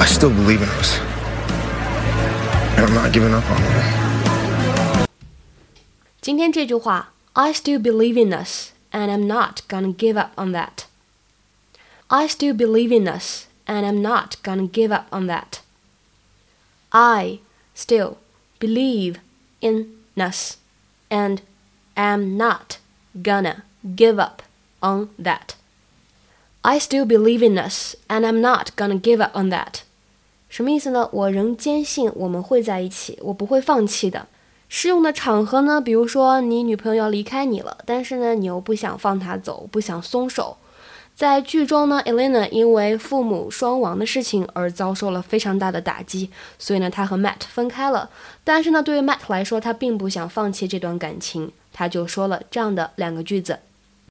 I still believe in us. And I'm not giving up on you. 今天这句话，I still believe in us, and I'm not gonna give up on that. I still believe in us, and I'm not gonna give up on that. I still believe in us, and am not gonna give up on that. I still believe in us, and I'm not gonna give up on that. 什么意思呢？我仍坚信我们会在一起，我不会放弃的。适用的场合呢，比如说你女朋友要离开你了，但是呢，你又不想放她走，不想松手。在剧中呢，Elena 因为父母双亡的事情而遭受了非常大的打击，所以呢，她和 Matt 分开了。但是呢，对于 Matt 来说，他并不想放弃这段感情，他就说了这样的两个句子。